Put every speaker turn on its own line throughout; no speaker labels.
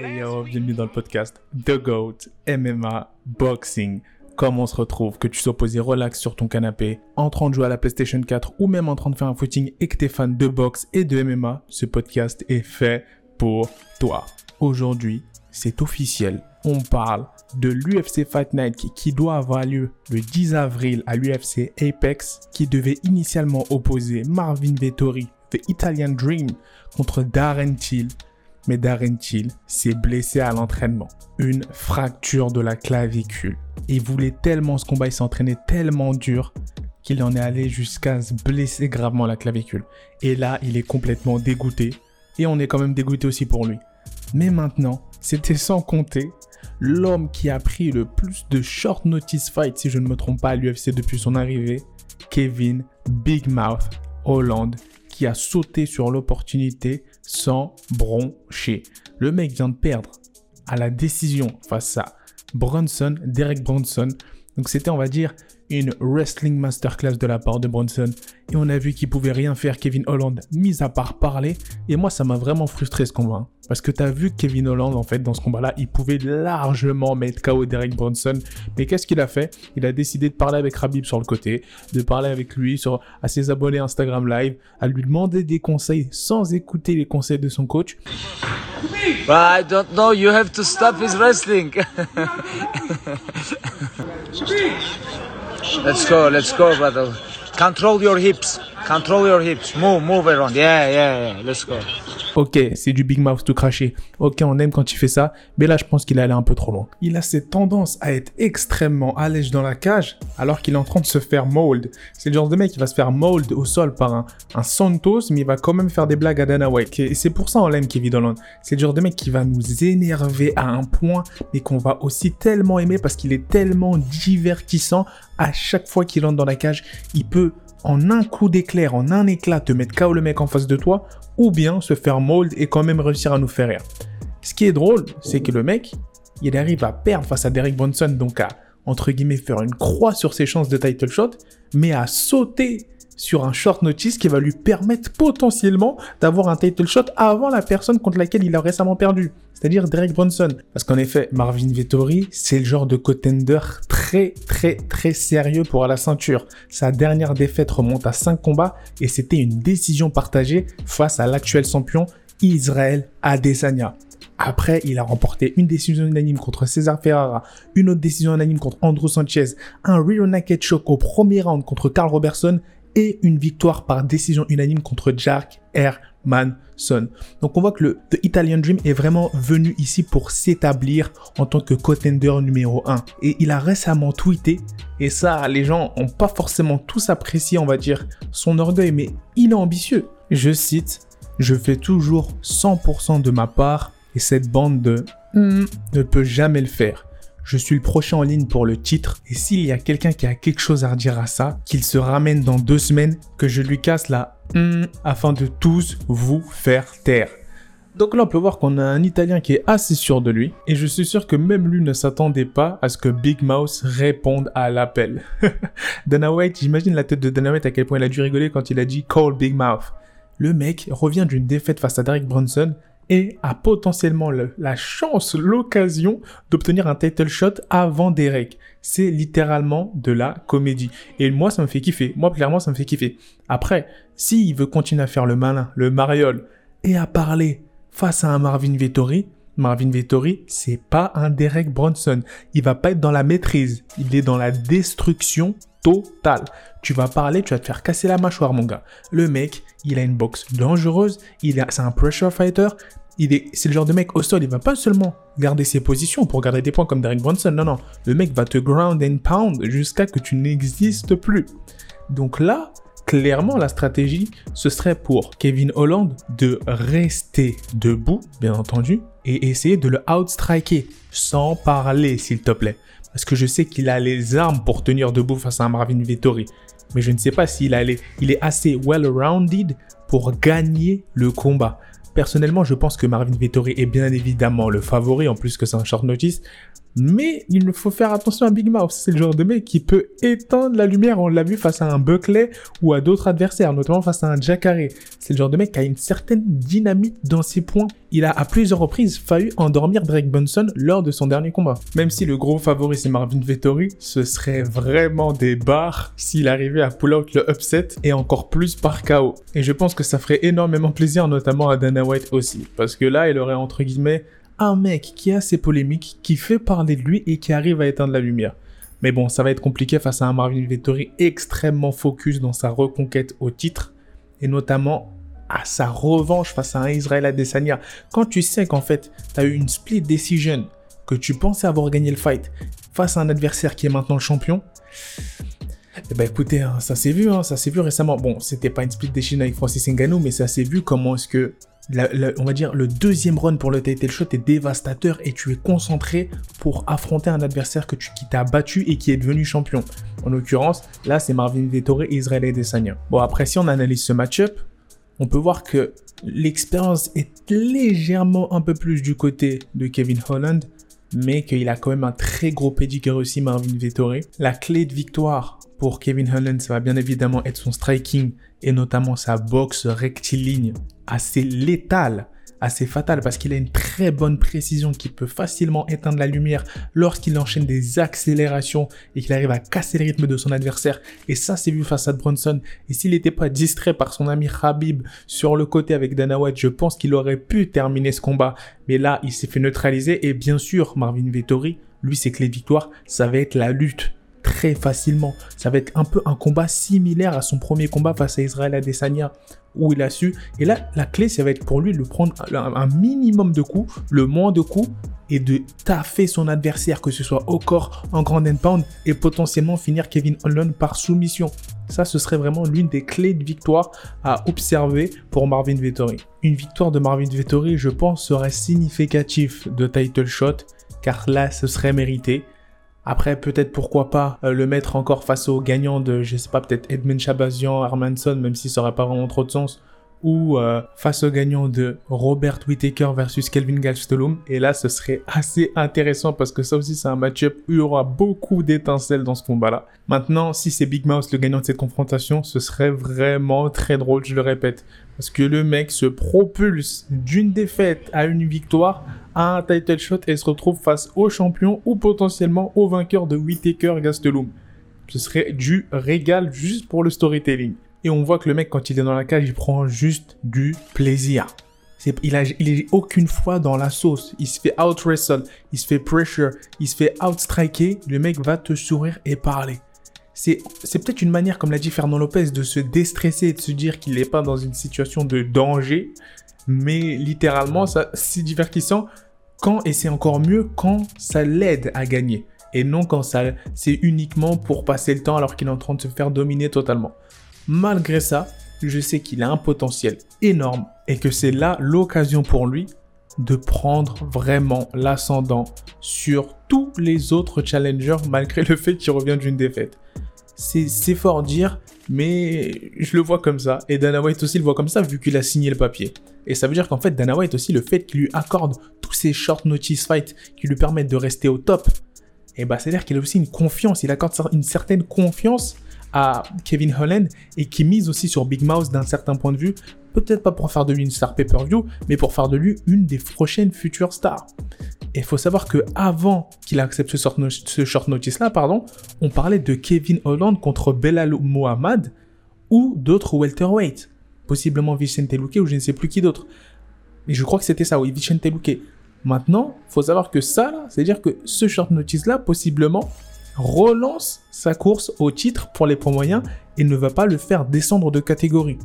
Hey yo, bienvenue dans le podcast The GOAT, MMA, Boxing. Comment on se retrouve, que tu sois posé relax sur ton canapé, en train de jouer à la PlayStation 4 ou même en train de faire un footing et que t'es fan de boxe et de MMA, ce podcast est fait pour toi. Aujourd'hui, c'est officiel, on parle de l'UFC Fight Night qui doit avoir lieu le 10 avril à l'UFC Apex, qui devait initialement opposer Marvin Vettori, The Italian Dream, contre Darren Till. Mais Darren Till s'est blessé à l'entraînement. Une fracture de la clavicule. Il voulait tellement ce combat, il s'entraînait tellement dur qu'il en est allé jusqu'à se blesser gravement la clavicule. Et là, il est complètement dégoûté. Et on est quand même dégoûté aussi pour lui. Mais maintenant, c'était sans compter l'homme qui a pris le plus de short notice fight, si je ne me trompe pas, à l'UFC depuis son arrivée, Kevin Big Mouth Holland, qui a sauté sur l'opportunité sans broncher. Le mec vient de perdre à la décision face à Bronson, Derek Bronson. Donc c'était, on va dire, une wrestling masterclass de la part de Bronson. Et on a vu qu'il pouvait rien faire, Kevin Holland, mis à part parler. Et moi, ça m'a vraiment frustré ce combat. Hein. Parce que tu as vu Kevin Holland, en fait, dans ce combat-là, il pouvait largement mettre KO Derek Bronson. Mais qu'est-ce qu'il a fait? Il a décidé de parler avec Rabib sur le côté, de parler avec lui, sur, à ses abonnés Instagram Live, à lui demander des conseils sans écouter les conseils de son coach.
I don't know, you have to stop his wrestling. let's go, let's go, brother. Control your hips. Control your hips. Move, move around. Yeah, yeah, yeah. Let's go.
Ok, c'est du big mouth tout craché. Ok, on aime quand il fait ça, mais là je pense qu'il est allé un peu trop loin. Il a cette tendance à être extrêmement allège dans la cage, alors qu'il est en train de se faire mold. C'est le genre de mec qui va se faire mold au sol par un, Santos, mais il va quand même faire des blagues à Dana White. Et c'est pour ça on l'aime Kevin Holland. C'est le genre de mec qui va nous énerver à un point, mais qu'on va aussi tellement aimer parce qu'il est tellement divertissant. À chaque fois qu'il entre dans la cage, il peut en un coup d'éclair, en un éclat, te mettre KO le mec en face de toi, ou bien se faire mold et quand même réussir à nous faire rire. Ce qui est drôle, c'est que le mec, il arrive à perdre face à Derek Bronson, donc à, entre guillemets, faire une croix sur ses chances de title shot, mais à sauter sur un short notice qui va lui permettre potentiellement d'avoir un title shot avant la personne contre laquelle il a récemment perdu, c'est-à-dire Derek Bronson. Parce qu'en effet, Marvin Vettori, c'est le genre de contender très très très sérieux pour la ceinture. Sa dernière défaite remonte à 5 combats et c'était une décision partagée face à l'actuel champion Israël Adesanya. Après, il a remporté une décision unanime contre César Ferrara, une autre décision unanime contre Andrew Sanchez, un real naked choke au premier round contre Carl Robertson et une victoire par décision unanime contre Jack Hermanson. Donc on voit que le The Italian Dream est vraiment venu ici pour s'établir en tant que contender numéro 1. Et il a récemment tweeté, et ça les gens ont pas forcément tous apprécié on va dire son orgueil, mais il est ambitieux. Je cite, je fais toujours 100% de ma part et cette bande de hmm ne peut jamais le faire. Je suis le prochain en ligne pour le titre et s'il y a quelqu'un qui a quelque chose à redire à ça, qu'il se ramène dans deux semaines, que je lui casse la hmm afin de tous vous faire taire. Donc là, on peut voir qu'on a un Italien qui est assez sûr de lui, et je suis sûr que même lui ne s'attendait pas à ce que Big Mouse réponde à l'appel. Dana White, j'imagine la tête de Dana White à quel point il a dû rigoler quand il a dit Call Big Mouth. Le mec revient d'une défaite face à Derek Bronson et a potentiellement la chance, l'occasion d'obtenir un title shot avant Derek. C'est littéralement de la comédie. Et moi, ça me fait kiffer. Moi, clairement, ça me fait kiffer. Après, s'il veut continuer à faire le malin, le mariole, et à parler face à un Marvin Vettori, Marvin Vettori, c'est pas un Derek Bronson. Il va pas être dans la maîtrise. Il est dans la destruction totale. Tu vas parler, tu vas te faire casser la mâchoire, mon gars. Le mec, il a une boxe dangereuse. Il c'est un pressure fighter. Il est, c'est le genre de mec au sol. Il va pas seulement garder ses positions pour garder des points comme Derek Bronson. Non, non. Le mec va te ground and pound jusqu'à que tu n'existes plus. Donc là, clairement, la stratégie, ce serait pour Kevin Holland de rester debout, bien entendu, et essayer de le outstriker sans parler, s'il te plaît. Parce que je sais qu'il a les armes pour tenir debout face à Marvin Vettori. Mais je ne sais pas s'il il est assez well-rounded pour gagner le combat. Personnellement, je pense que Marvin Vettori est bien évidemment le favori, en plus que c'est un short notice. Mais il faut faire attention à Big Mouth. C'est le genre de mec qui peut éteindre la lumière. On l'a vu face à un Buckley ou à d'autres adversaires, notamment face à un Jacare. C'est le genre de mec qui a une certaine dynamique dans ses points. Il a à plusieurs reprises failli endormir Drake Bunson lors de son dernier combat. Même si le gros favori c'est Marvin Vettori, ce serait vraiment des barres s'il arrivait à pull out le upset et encore plus par KO. Et je pense que ça ferait énormément plaisir notamment à Dana White aussi. Parce que là, il aurait entre guillemets un mec qui est assez polémique, qui fait parler de lui et qui arrive à éteindre la lumière. Mais bon, ça va être compliqué face à un Marvin Vettori extrêmement focus dans sa reconquête au titre, et notamment à sa revanche face à un Israël Adesanya. Quand tu sais qu'en fait, tu as eu une split decision, que tu pensais avoir gagné le fight face à un adversaire qui est maintenant le champion, eh ben écoutez, hein, ça s'est vu, hein, ça s'est vu récemment. Bon, c'était pas une split decision avec Francis Ngannou, mais ça s'est vu comment est-ce que on va dire, le deuxième run pour le title shot est dévastateur et tu es concentré pour affronter un adversaire que tu, qui t'a battu et qui est devenu champion. En l'occurrence, là, c'est Marvin Vettori et Israël Adesanya. Bon, après, si on analyse ce match-up, on peut voir que l'expérience est légèrement un peu plus du côté de Kevin Holland, mais qu'il a quand même un très gros pedigree aussi, Marvin Vettori. La clé de victoire pour Kevin Holland, ça va bien évidemment être son striking et notamment sa boxe rectiligne assez létale, assez fatale parce qu'il a une très bonne précision qui peut facilement éteindre la lumière lorsqu'il enchaîne des accélérations et qu'il arrive à casser le rythme de son adversaire. Et ça, c'est vu face à Bronson. Et s'il n'était pas distrait par son ami Habib sur le côté avec Dana je pense qu'il aurait pu terminer ce combat. Mais là, il s'est fait neutraliser et bien sûr, Marvin Vettori, lui, ses clés de victoire, ça va être la lutte très facilement. Ça va être un peu un combat similaire à son premier combat face à Israël Adesanya où il a su. Et là, la clé, ça va être pour lui de prendre un minimum de coups, le moins de coups, et de taffer son adversaire, que ce soit au corps, en grand and pound, et potentiellement finir Kevin Holland par soumission. Ça, ce serait vraiment l'une des clés de victoire à observer pour Marvin Vettori. Une victoire de Marvin Vettori, je pense, serait significatif de title shot, car là, ce serait mérité. Après, peut-être pourquoi pas euh, le mettre encore face aux gagnants de, je sais pas, peut-être Edmund Chabazian, Hermanson, même si ça aurait pas vraiment trop de sens, ou euh, face aux gagnants de Robert Whittaker versus Kelvin Gastelum. Et là, ce serait assez intéressant parce que ça aussi, c'est un match-up où il y aura beaucoup d'étincelles dans ce combat-là. Maintenant, si c'est Big Mouse le gagnant de cette confrontation, ce serait vraiment très drôle, je le répète. Parce que le mec se propulse d'une défaite à une victoire à un title shot et se retrouve face au champion ou potentiellement au vainqueur de Whitaker Gastelum. Ce serait du régal juste pour le storytelling. Et on voit que le mec, quand il est dans la cage, il prend juste du plaisir. il, a, aucune fois dans la sauce. Il se fait out-wrestle, il se fait pressure, il se fait out-striker. Le mec va te sourire et parler c'est peut-être une manière, comme l'a dit Fernand Lopez, de se déstresser et de se dire qu'il n'est pas dans une situation de danger. Mais littéralement, c'est divertissant quand, et c'est encore mieux quand ça l'aide à gagner. Et non quand ça, c'est uniquement pour passer le temps alors qu'il est en train de se faire dominer totalement. Malgré ça, je sais qu'il a un potentiel énorme et que c'est là l'occasion pour lui de prendre vraiment l'ascendant sur tous les autres challengers malgré le fait qu'il revient d'une défaite c'est fort dire, mais je le vois comme ça. Et Dana White aussi le voit comme ça, vu qu'il a signé le papier. Et ça veut dire qu'en fait, Dana White aussi, le fait qu'il lui accorde tous ces short notice fights qui lui permettent de rester au top, et bah, c'est-à-dire qu'il a aussi une confiance, il accorde une certaine confiance à Kevin Holland et qui mise aussi sur Big Mouse d'un certain point de vue, peut-être pas pour faire de lui une star pay-per-view, mais pour faire de lui une des prochaines futures stars. Et il faut savoir que avant qu'il accepte ce, short notice là, pardon, on parlait de Kevin Holland contre Belal Mohamed ou d'autres welterweight, possiblement Vicente Luque ou je ne sais plus qui d'autre. Et je crois que c'était ça, oui, Vicente Luque. Maintenant, faut savoir que ça, c'est-à-dire que ce short notice là, possiblement, relance sa course au titre pour les points moyens et ne va pas le faire descendre de catégorie.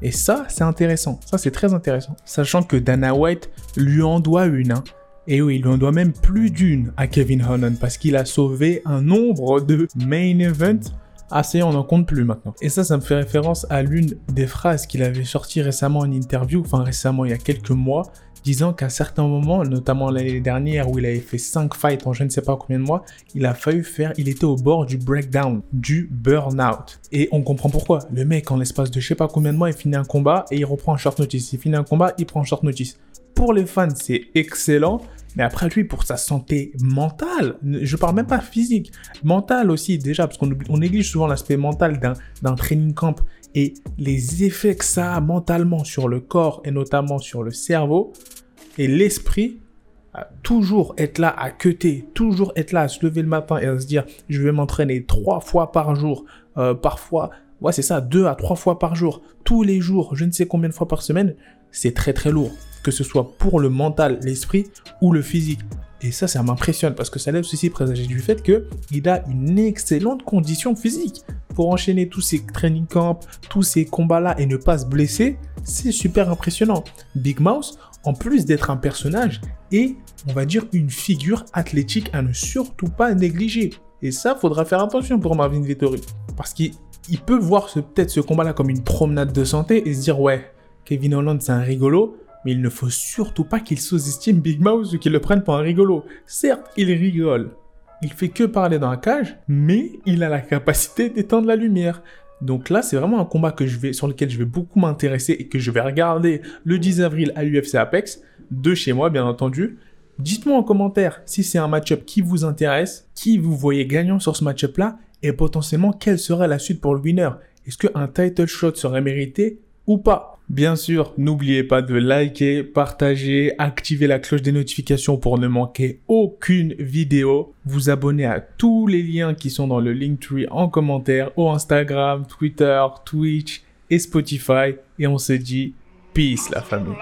Et ça, c'est intéressant. Ça, c'est très intéressant. Sachant que Dana White lui en doit une. Hein. Et oui, il en doit même plus d'une à Kevin Holland parce qu'il a sauvé un nombre de main events assez, on n'en compte plus maintenant. Et ça, ça me fait référence à l'une des phrases qu'il avait sorti récemment en interview, enfin récemment, il y a quelques mois, disant qu'à certains moments, notamment l'année dernière où il avait fait 5 fights en je ne sais pas combien de mois, il a failli faire, il était au bord du breakdown, du burn-out. Et on comprend pourquoi. Le mec, en l'espace de je sais pas combien de mois, il finit un combat et il reprend un short notice. Il finit un combat, il prend un short notice. Pour les fans, c'est excellent Mais après, lui, pour sa santé mentale, je parle même pas physique, mentale aussi, déjà, parce qu'on on néglige souvent l'aspect mental d'un training camp et les effets que ça a mentalement sur le corps et notamment sur le cerveau et l'esprit. Toujours être là à queuter, toujours être là à se lever le matin et à se dire je vais m'entraîner trois fois par jour, euh, parfois Ouais, c'est ça, deux à trois fois par jour, tous les jours, je ne sais combien de fois par semaine, c'est très très lourd. Que ce soit pour le mental, l'esprit ou le physique. Et ça, ça m'impressionne parce que ça laisse aussi présager du fait qu'il a une excellente condition physique. Pour enchaîner tous ces training camps, tous ces combats-là et ne pas se blesser, c'est super impressionnant. Big Mouse, en plus d'être un personnage, est, on va dire, une figure athlétique à ne surtout pas négliger. Et ça, faudra faire attention pour Marvin Vettori. Parce qu'il il peut voir peut-être ce combat-là comme une promenade de santé et se dire ouais, Kevin Holland c'est un rigolo, mais il ne faut surtout pas qu'il sous-estime Big Mouse ou qu'il le prenne pour un rigolo. Certes, il rigole. Il fait que parler dans la cage, mais il a la capacité d'éteindre la lumière. Donc là, c'est vraiment un combat que je vais, sur lequel je vais beaucoup m'intéresser et que je vais regarder le 10 avril à l'UFC Apex, de chez moi bien entendu. Dites-moi en commentaire si c'est un match-up qui vous intéresse, qui vous voyez gagnant sur ce match-up là et potentiellement quelle serait la suite pour le winner? Est-ce qu'un title shot serait mérité ou pas? Bien sûr, n'oubliez pas de liker, partager, activer la cloche des notifications pour ne manquer aucune vidéo. Vous abonner à tous les liens qui sont dans le Linktree en commentaire au Instagram, Twitter, Twitch et Spotify. Et on se dit peace la famille.